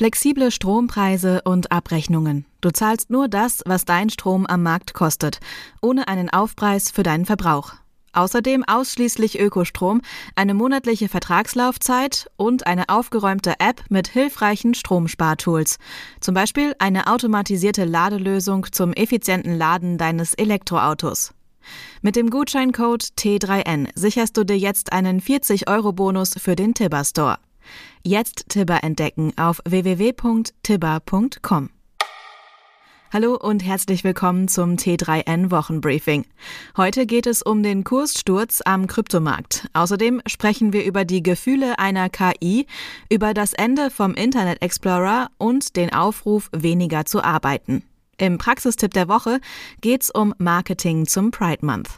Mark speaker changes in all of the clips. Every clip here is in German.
Speaker 1: Flexible Strompreise und Abrechnungen. Du zahlst nur das, was dein Strom am Markt kostet, ohne einen Aufpreis für deinen Verbrauch. Außerdem ausschließlich Ökostrom, eine monatliche Vertragslaufzeit und eine aufgeräumte App mit hilfreichen Stromspartools. Zum Beispiel eine automatisierte Ladelösung zum effizienten Laden deines Elektroautos. Mit dem Gutscheincode T3N sicherst du dir jetzt einen 40-Euro-Bonus für den Tibber Store. Jetzt Tibber entdecken auf www.tibber.com. Hallo und herzlich willkommen zum T3N Wochenbriefing. Heute geht es um den Kurssturz am Kryptomarkt. Außerdem sprechen wir über die Gefühle einer KI, über das Ende vom Internet Explorer und den Aufruf, weniger zu arbeiten. Im Praxistipp der Woche geht's um Marketing zum Pride Month.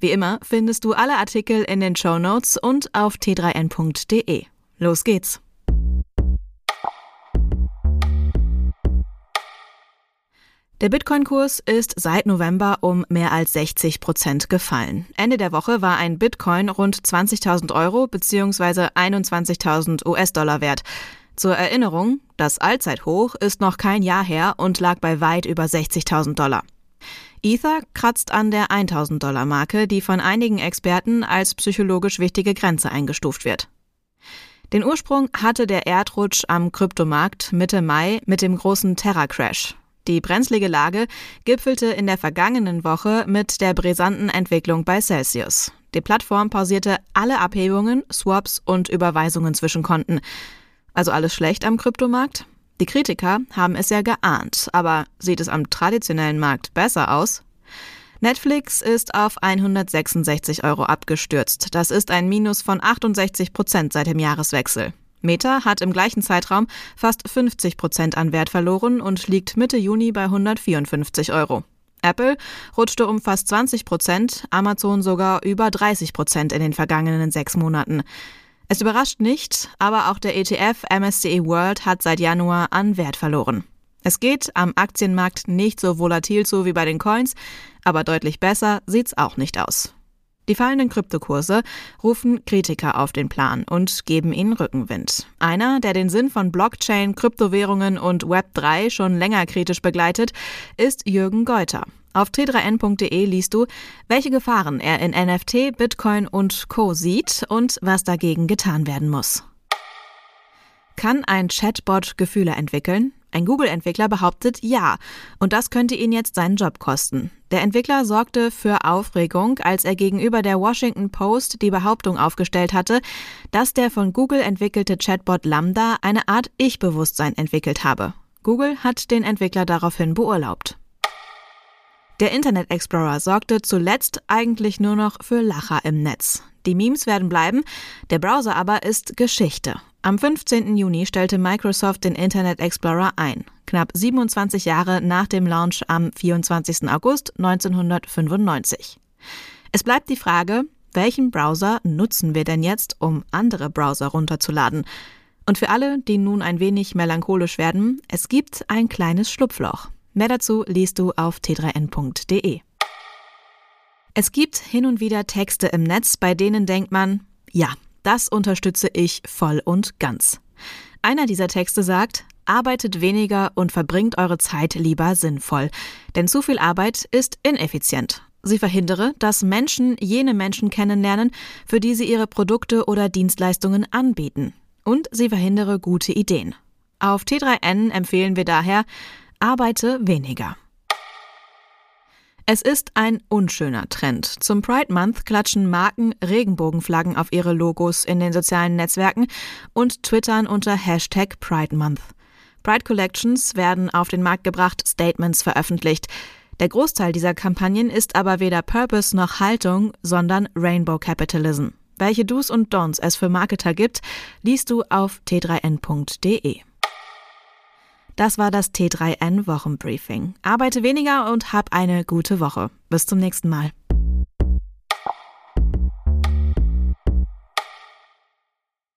Speaker 1: Wie immer findest du alle Artikel in den Show Notes und auf t3n.de. Los geht's! Der Bitcoin-Kurs ist seit November um mehr als 60 Prozent gefallen. Ende der Woche war ein Bitcoin rund 20.000 Euro bzw. 21.000 US-Dollar wert. Zur Erinnerung, das Allzeithoch ist noch kein Jahr her und lag bei weit über 60.000 Dollar. Ether kratzt an der 1000 Dollar Marke, die von einigen Experten als psychologisch wichtige Grenze eingestuft wird. Den Ursprung hatte der Erdrutsch am Kryptomarkt Mitte Mai mit dem großen Terra-Crash. Die brenzlige Lage gipfelte in der vergangenen Woche mit der brisanten Entwicklung bei Celsius. Die Plattform pausierte alle Abhebungen, Swaps und Überweisungen zwischen Konten. Also alles schlecht am Kryptomarkt? Die Kritiker haben es ja geahnt, aber sieht es am traditionellen Markt besser aus? Netflix ist auf 166 Euro abgestürzt. Das ist ein Minus von 68 Prozent seit dem Jahreswechsel. Meta hat im gleichen Zeitraum fast 50 Prozent an Wert verloren und liegt Mitte Juni bei 154 Euro. Apple rutschte um fast 20 Prozent, Amazon sogar über 30 Prozent in den vergangenen sechs Monaten. Es überrascht nicht, aber auch der ETF MSCI World hat seit Januar an Wert verloren. Es geht am Aktienmarkt nicht so volatil zu wie bei den Coins, aber deutlich besser sieht's auch nicht aus. Die fallenden Kryptokurse rufen Kritiker auf den Plan und geben ihnen Rückenwind. Einer, der den Sinn von Blockchain, Kryptowährungen und Web3 schon länger kritisch begleitet, ist Jürgen Geuter. Auf t3n.de liest du, welche Gefahren er in NFT, Bitcoin und Co sieht und was dagegen getan werden muss. Kann ein Chatbot Gefühle entwickeln? Ein Google-Entwickler behauptet ja, und das könnte ihn jetzt seinen Job kosten. Der Entwickler sorgte für Aufregung, als er gegenüber der Washington Post die Behauptung aufgestellt hatte, dass der von Google entwickelte Chatbot Lambda eine Art Ich-Bewusstsein entwickelt habe. Google hat den Entwickler daraufhin beurlaubt. Der Internet Explorer sorgte zuletzt eigentlich nur noch für Lacher im Netz. Die Memes werden bleiben, der Browser aber ist Geschichte. Am 15. Juni stellte Microsoft den Internet Explorer ein, knapp 27 Jahre nach dem Launch am 24. August 1995. Es bleibt die Frage, welchen Browser nutzen wir denn jetzt, um andere Browser runterzuladen? Und für alle, die nun ein wenig melancholisch werden, es gibt ein kleines Schlupfloch. Mehr dazu liest du auf t3n.de. Es gibt hin und wieder Texte im Netz, bei denen denkt man, ja, das unterstütze ich voll und ganz. Einer dieser Texte sagt, arbeitet weniger und verbringt eure Zeit lieber sinnvoll, denn zu viel Arbeit ist ineffizient. Sie verhindere, dass Menschen jene Menschen kennenlernen, für die sie ihre Produkte oder Dienstleistungen anbieten. Und sie verhindere gute Ideen. Auf T3N empfehlen wir daher, arbeite weniger. Es ist ein unschöner Trend. Zum Pride Month klatschen Marken Regenbogenflaggen auf ihre Logos in den sozialen Netzwerken und twittern unter Hashtag Pride Month. Pride Collections werden auf den Markt gebracht, Statements veröffentlicht. Der Großteil dieser Kampagnen ist aber weder Purpose noch Haltung, sondern Rainbow Capitalism. Welche Do's und Don'ts es für Marketer gibt, liest du auf t3n.de. Das war das T3N Wochenbriefing. Arbeite weniger und hab eine gute Woche. Bis zum nächsten Mal.